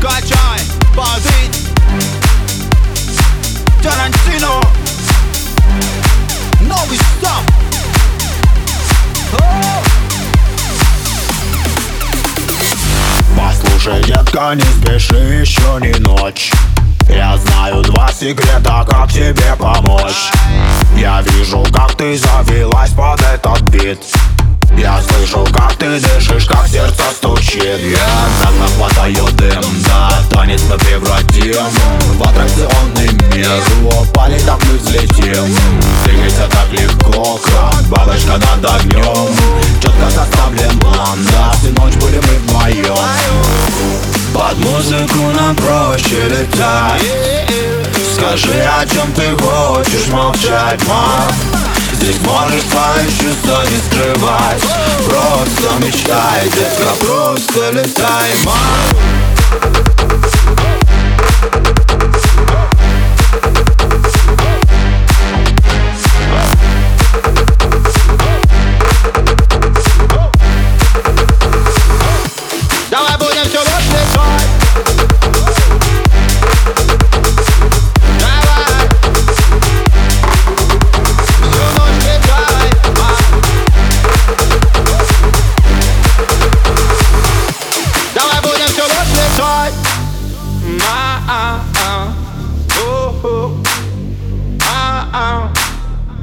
Качай, позыть Тарантино. Новый став Послушай, детка, не спеши, еще не ночь. Я знаю два секрета, как тебе помочь. Я вижу, как ты завелась под этот бит. Я слышу, как ты дышишь, как сердце стучит. Я взлетим Двигайся так легко, как бабочка над огнем. Четко составлен план, да, всю ночь будем мы вдвоем Под музыку нам проще летать. Скажи, о чем ты хочешь молчать, мам? Здесь можешь свои чувства не скрывать. Просто мечтай, детка, просто летай, мам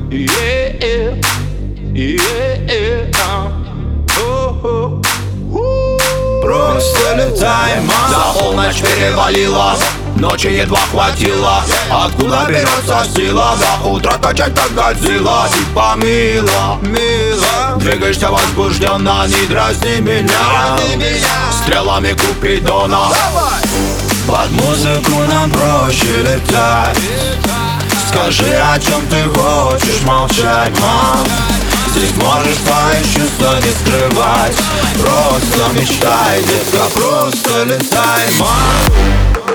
Yeah. Yeah. О-хо. Просто летай, мам За полночь перевалила Ночи едва хватило. Откуда берется сила? До утра качать как Годзилла. Типа мило, мило. Двигаешься возбужденно Не дразни меня. Стрелами Купидона Под музыку нам проще летать Скажи, о чем ты хочешь молчать, мам? Здесь можешь чувства не скрывать. Просто мечтай, детка, просто летай, мам